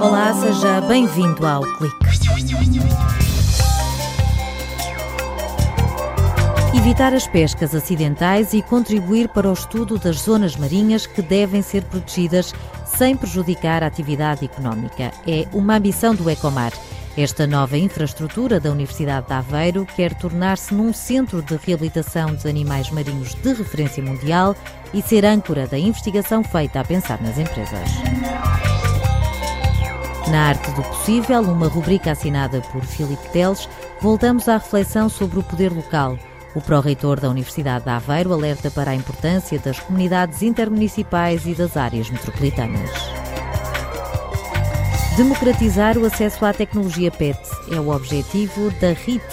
Olá, seja bem-vindo ao Clique. Evitar as pescas acidentais e contribuir para o estudo das zonas marinhas que devem ser protegidas sem prejudicar a atividade económica é uma ambição do Ecomar. Esta nova infraestrutura da Universidade de Aveiro quer tornar-se num centro de reabilitação de animais marinhos de referência mundial e ser âncora da investigação feita a pensar nas empresas. Na Arte do Possível, uma rubrica assinada por Filipe Teles, voltamos à reflexão sobre o poder local. O pró-reitor da Universidade de Aveiro alerta para a importância das comunidades intermunicipais e das áreas metropolitanas. Democratizar o acesso à tecnologia PET é o objetivo da RIT,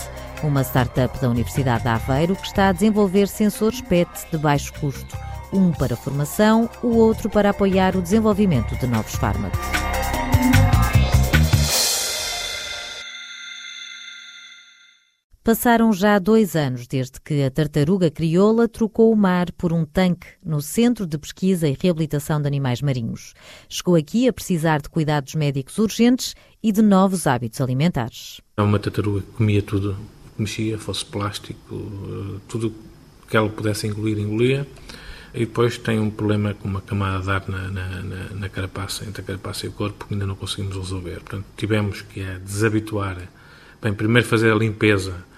uma startup da Universidade de Aveiro que está a desenvolver sensores PET de baixo custo, um para formação, o outro para apoiar o desenvolvimento de novos fármacos. Passaram já dois anos desde que a tartaruga crioula trocou o mar por um tanque no Centro de Pesquisa e Reabilitação de Animais Marinhos. Chegou aqui a precisar de cuidados médicos urgentes e de novos hábitos alimentares. É uma tartaruga que comia tudo mexia, fosse plástico, eh, tudo que ela pudesse engolir, engolia. E depois tem um problema com uma camada de ar na, na, na, na carapaça, entre a carapaça e o corpo, que ainda não conseguimos resolver. Portanto, tivemos que a desabituar. Bem, primeiro fazer a limpeza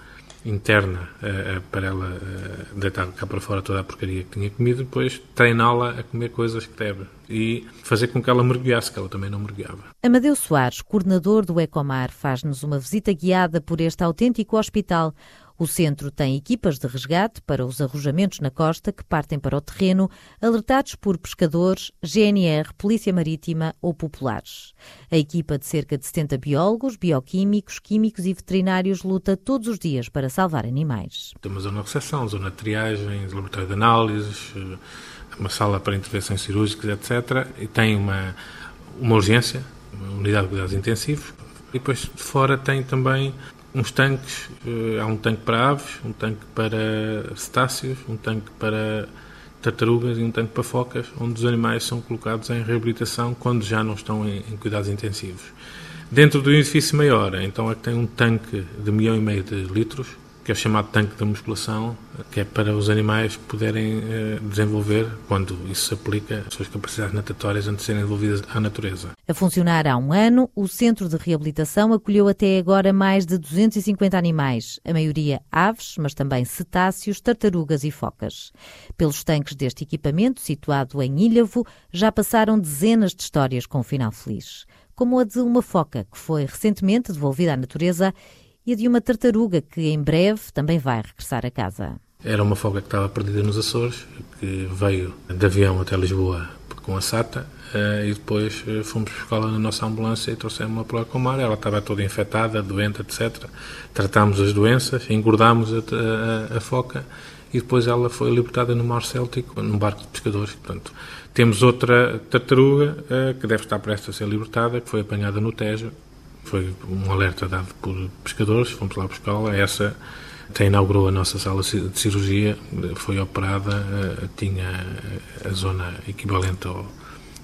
interna uh, para ela uh, deitar cá para fora toda a porcaria que tinha comido, depois treiná-la a comer coisas que deve e fazer com que ela mergulhasse, que ela também não mergulhava. Amadeu Soares, coordenador do Ecomar, faz-nos uma visita guiada por este autêntico hospital o centro tem equipas de resgate para os arrojamentos na costa que partem para o terreno, alertados por pescadores, GNR, Polícia Marítima ou populares. A equipa de cerca de 70 biólogos, bioquímicos, químicos e veterinários luta todos os dias para salvar animais. Temos zona de recepção, zona de triagem, laboratório de análises, eh, uma sala para intervenções cirúrgicas, etc. E tem uma, uma urgência, uma unidade de cuidados intensivos. E depois de fora tem também uns tanques, eh, há um tanque para aves, um tanque para cetáceos, um tanque para tartarugas e um tanque para focas, onde os animais são colocados em reabilitação quando já não estão em, cuidados intensivos. Dentro do edifício maior, então é que tem um tanque de milhão e meio de litros, que é o chamado tanque da musculação, que é para os animais poderem eh, desenvolver, quando isso se aplica, as suas capacidades natatórias antes de serem devolvidas à natureza. A funcionar há um ano, o Centro de Reabilitação acolheu até agora mais de 250 animais, a maioria aves, mas também cetáceos, tartarugas e focas. Pelos tanques deste equipamento, situado em Ilhavo, já passaram dezenas de histórias com um final feliz como a de uma foca que foi recentemente devolvida à natureza e a de uma tartaruga que em breve também vai regressar a casa. Era uma folga que estava perdida nos Açores, que veio de avião até Lisboa com a SATA eh, e depois eh, fomos buscá-la na nossa ambulância e trouxemos-la para o mar. Ela estava toda infectada, doente, etc. Tratámos as doenças, engordámos a, a, a foca e depois ela foi libertada no Mar Céltico, num barco de pescadores. Portanto, temos outra tartaruga uh, que deve estar prestes a ser libertada, que foi apanhada no Tejo foi um alerta dado por pescadores, fomos lá buscá-la. Essa até inaugurou a nossa sala de cirurgia, foi operada, eh, tinha a zona equivalente ao,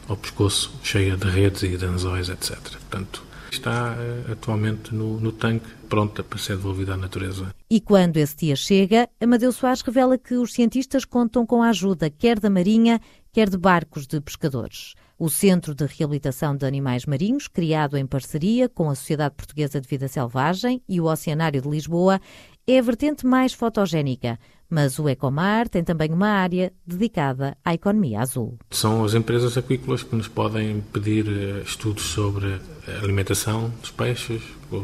ao pescoço, cheia de redes e de anzóis, etc. Portanto, está eh, atualmente no, no, tanque, pronta para ser devolvida à natureza. E quando esse dia chega, Amadeu Soares revela que os cientistas contam com a ajuda quer da Marinha, quer de barcos de pescadores. O Centro de Reabilitação de Animais Marinhos, criado em parceria com a Sociedade Portuguesa de Vida Selvagem e o Oceanário de Lisboa, é a vertente mais fotogénica, mas o Ecomar tem também uma área dedicada à economia azul. São as empresas aquícolas que nos podem pedir eh, estudos sobre a alimentação dos peixes,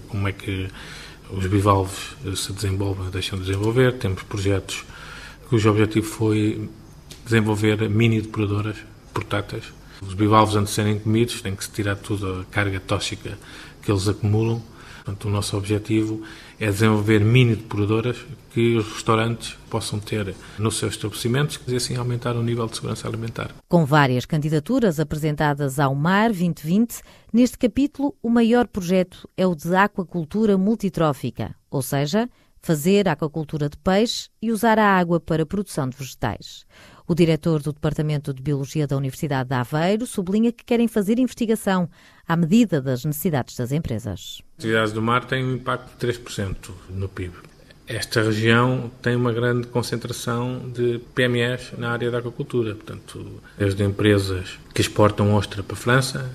como é que os bivalves eh, se desenvolvem, deixam de desenvolver. Temos projetos cujo objetivo foi desenvolver mini depuradoras portáteis os bivalves, antes de serem comidos, têm que se tirar toda a carga tóxica que eles acumulam. Portanto, o nosso objetivo é desenvolver mini depuradoras que os restaurantes possam ter nos seus estabelecimentos e assim aumentar o nível de segurança alimentar. Com várias candidaturas apresentadas ao MAR 2020, neste capítulo o maior projeto é o de aquacultura multitrófica, ou seja, fazer aquacultura de peixe e usar a água para a produção de vegetais. O diretor do Departamento de Biologia da Universidade de Aveiro sublinha que querem fazer investigação à medida das necessidades das empresas. As atividades do mar têm um impacto de 3% no PIB. Esta região tem uma grande concentração de PMEs na área da aquacultura, portanto, desde empresas que exportam ostra para a França,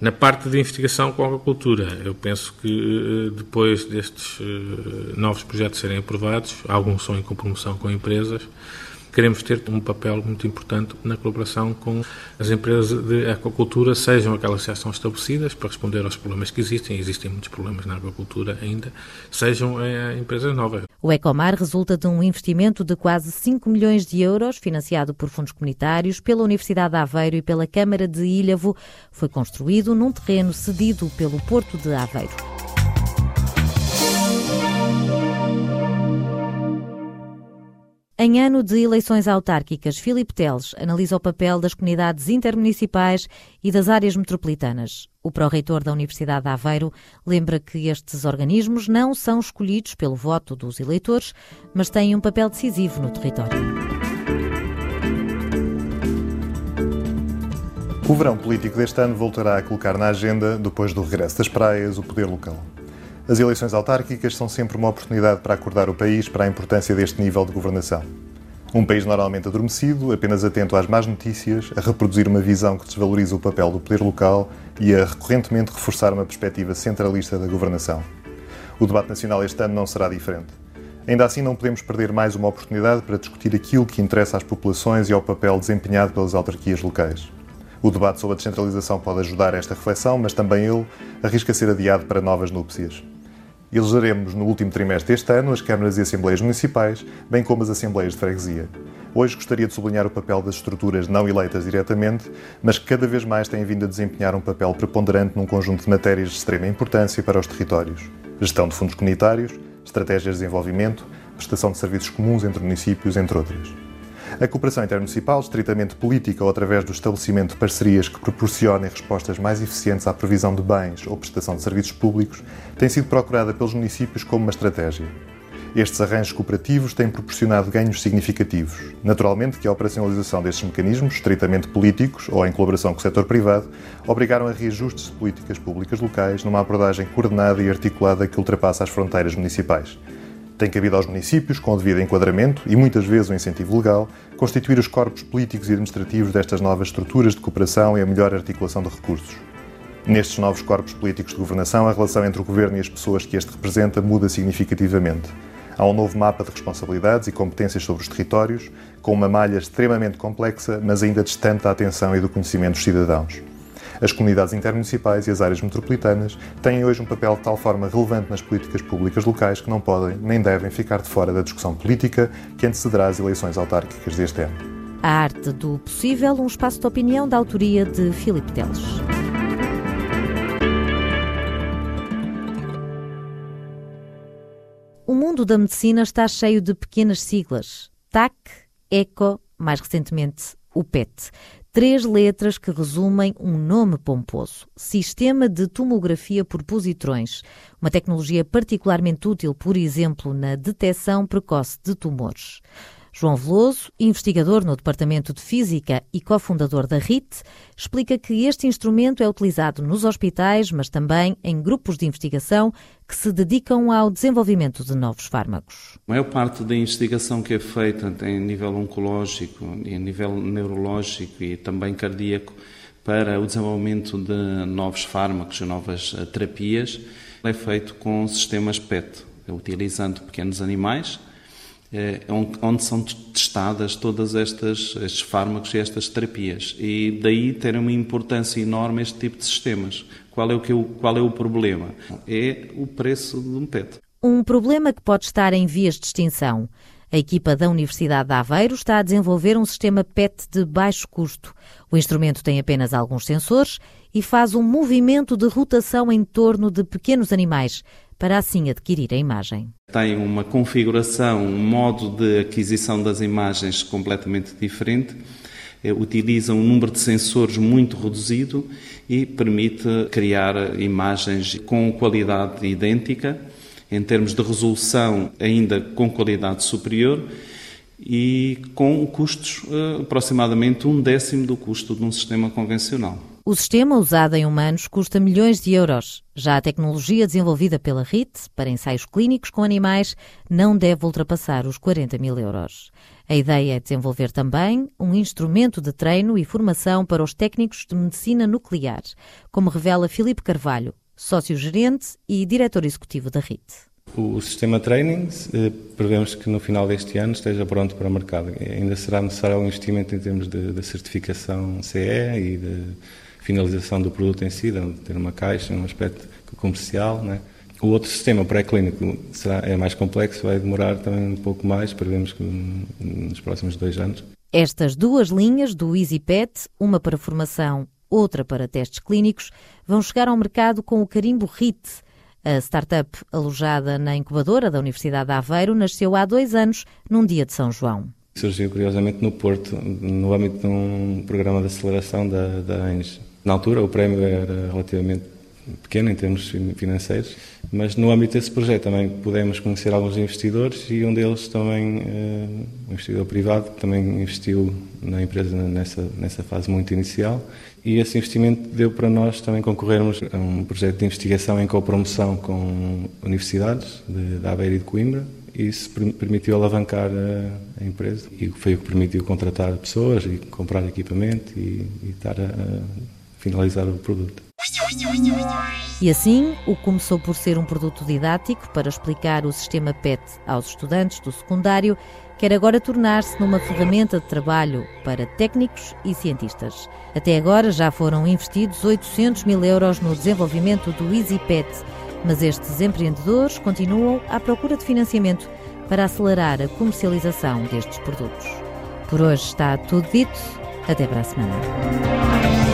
na parte de investigação com a aquacultura, eu penso que eh, depois destes eh, novos projetos serem aprovados, alguns são em compromoção com empresas, queremos ter um papel muito importante na colaboração com as empresas de aquacultura, sejam aquelas que já são estabelecidas para responder aos problemas que existem, existem muitos problemas na aquacultura ainda, sejam é, empresas novas. O Ecomar resulta de um investimento de quase 5 milhões de euros, financiado por fundos comunitários, pela Universidade de Aveiro e pela Câmara de Ilhavo. Foi construído num terreno cedido pelo Porto de Aveiro. Em ano de eleições autárquicas, Filipe Teles analisa o papel das comunidades intermunicipais e das áreas metropolitanas. O pró-reitor da Universidade de Aveiro lembra que estes organismos não são escolhidos pelo voto dos eleitores, mas têm um papel decisivo no território. O verão político deste ano voltará a colocar na agenda, depois do regresso das praias, o poder local. As eleições autárquicas são sempre uma oportunidade para acordar o país para a importância deste nível de governação. Um país normalmente adormecido, apenas atento às más notícias, a reproduzir uma visão que desvaloriza o papel do poder local e a recorrentemente reforçar uma perspectiva centralista da governação. O debate nacional este ano não será diferente. Ainda assim, não podemos perder mais uma oportunidade para discutir aquilo que interessa às populações e ao papel desempenhado pelas autarquias locais. O debate sobre a descentralização pode ajudar a esta reflexão, mas também ele arrisca ser adiado para novas núpcias. Elegeremos no último trimestre deste ano as câmaras e assembleias municipais, bem como as assembleias de freguesia. Hoje gostaria de sublinhar o papel das estruturas não eleitas diretamente, mas que cada vez mais têm vindo a desempenhar um papel preponderante num conjunto de matérias de extrema importância para os territórios: gestão de fundos comunitários, estratégias de desenvolvimento, prestação de serviços comuns entre municípios, entre outras. A cooperação intermunicipal, estritamente política ou através do estabelecimento de parcerias que proporcionem respostas mais eficientes à previsão de bens ou prestação de serviços públicos, tem sido procurada pelos municípios como uma estratégia. Estes arranjos cooperativos têm proporcionado ganhos significativos. Naturalmente que a operacionalização destes mecanismos, estritamente políticos ou em colaboração com o setor privado, obrigaram a reajustes de políticas públicas locais numa abordagem coordenada e articulada que ultrapassa as fronteiras municipais tem cabido aos municípios, com o devido enquadramento e muitas vezes o incentivo legal, constituir os corpos políticos e administrativos destas novas estruturas de cooperação e a melhor articulação de recursos. Nestes novos corpos políticos de governação, a relação entre o governo e as pessoas que este representa muda significativamente. Há um novo mapa de responsabilidades e competências sobre os territórios, com uma malha extremamente complexa, mas ainda distante da atenção e do conhecimento dos cidadãos. As comunidades intermunicipais e as áreas metropolitanas têm hoje um papel de tal forma relevante nas políticas públicas locais que não podem nem devem ficar de fora da discussão política que antecederá as eleições autárquicas deste ano. A arte do possível, um espaço de opinião da autoria de Filipe Teles. O mundo da medicina está cheio de pequenas siglas. TAC, ECO, mais recentemente o PET três letras que resumem um nome pomposo: Sistema de Tomografia por Positrões, uma tecnologia particularmente útil, por exemplo, na detecção precoce de tumores. João Veloso, investigador no Departamento de Física e cofundador da RIT, explica que este instrumento é utilizado nos hospitais, mas também em grupos de investigação que se dedicam ao desenvolvimento de novos fármacos. A maior parte da investigação que é feita em nível oncológico, em nível neurológico e também cardíaco para o desenvolvimento de novos fármacos e novas eh, terapias é feito com sistemas PET, utilizando pequenos animais é, onde são testadas todas estas estes fármacos e estas terapias e daí ter uma importância enorme este tipo de sistemas. Qual é o que qual é o problema? É o preço de um PET. Um problema que pode estar em vias de extinção. A equipa da Universidade de Aveiro está a desenvolver um sistema PET de baixo custo. O instrumento tem apenas alguns sensores e faz um movimento de rotação em torno de pequenos animais, para assim adquirir a imagem. Tem uma configuração, um modo de aquisição das imagens completamente diferente, eh, utiliza um número de sensores muito reduzido e permite criar imagens com qualidade idêntica, em termos de resolução ainda com qualidade superior e com custos uh, aproximadamente um décimo do custo de um sistema convencional. O sistema usado em humanos custa milhões de euros. Já a tecnologia desenvolvida pela RIT para ensaios clínicos com animais não deve ultrapassar os 40 mil euros. A ideia é desenvolver também um instrumento de treino e formação para os técnicos de medicina nuclear, como revela Filipe Carvalho, sócio-gerente e diretor executivo da RIT. O sistema training, eh, prevemos que no final deste ano esteja pronto para o mercado. Ainda será necessário um investimento em termos de, de certificação CE e de finalização do produto em si, de ter uma caixa, um aspecto comercial. Né? O outro sistema pré-clínico será, é mais complexo, vai demorar também um pouco mais, prevemos que nos próximos dois anos. Estas duas linhas do EasyPet, uma para formação, outra para testes clínicos, vão chegar ao mercado com o carimbo RIT. A startup, alojada na incubadora da Universidade de Aveiro, nasceu há dois anos, num dia de São João. Surgiu curiosamente no Porto, no âmbito de um programa de aceleração da, da. Na altura, o prémio era relativamente pequeno em termos financeiros, mas no âmbito desse projeto também pudemos conhecer alguns investidores e um deles também, eh, um investidor privado, que também investiu na empresa nessa, nessa fase muito inicial. E esse investimento deu para nós também concorrermos a um projeto de investigação em copromoção com universidades de, de Aveiro e de Coimbra e isso permitiu alavancar a, empresa. E foi o que permitiu contratar pessoas e comprar equipamento e, e estar a finalizar o produto. E assim, o começou por ser um produto didático para explicar o sistema PET aos estudantes do secundário, quer agora tornar-se numa ferramenta de trabalho para técnicos e cientistas. Até agora já foram investidos 800 mil euros no desenvolvimento do EasyPet, mas estes empreendedores continuam à procura de financiamento para acelerar a comercialização destes produtos. Por hoje está tudo dito. Até para a semana.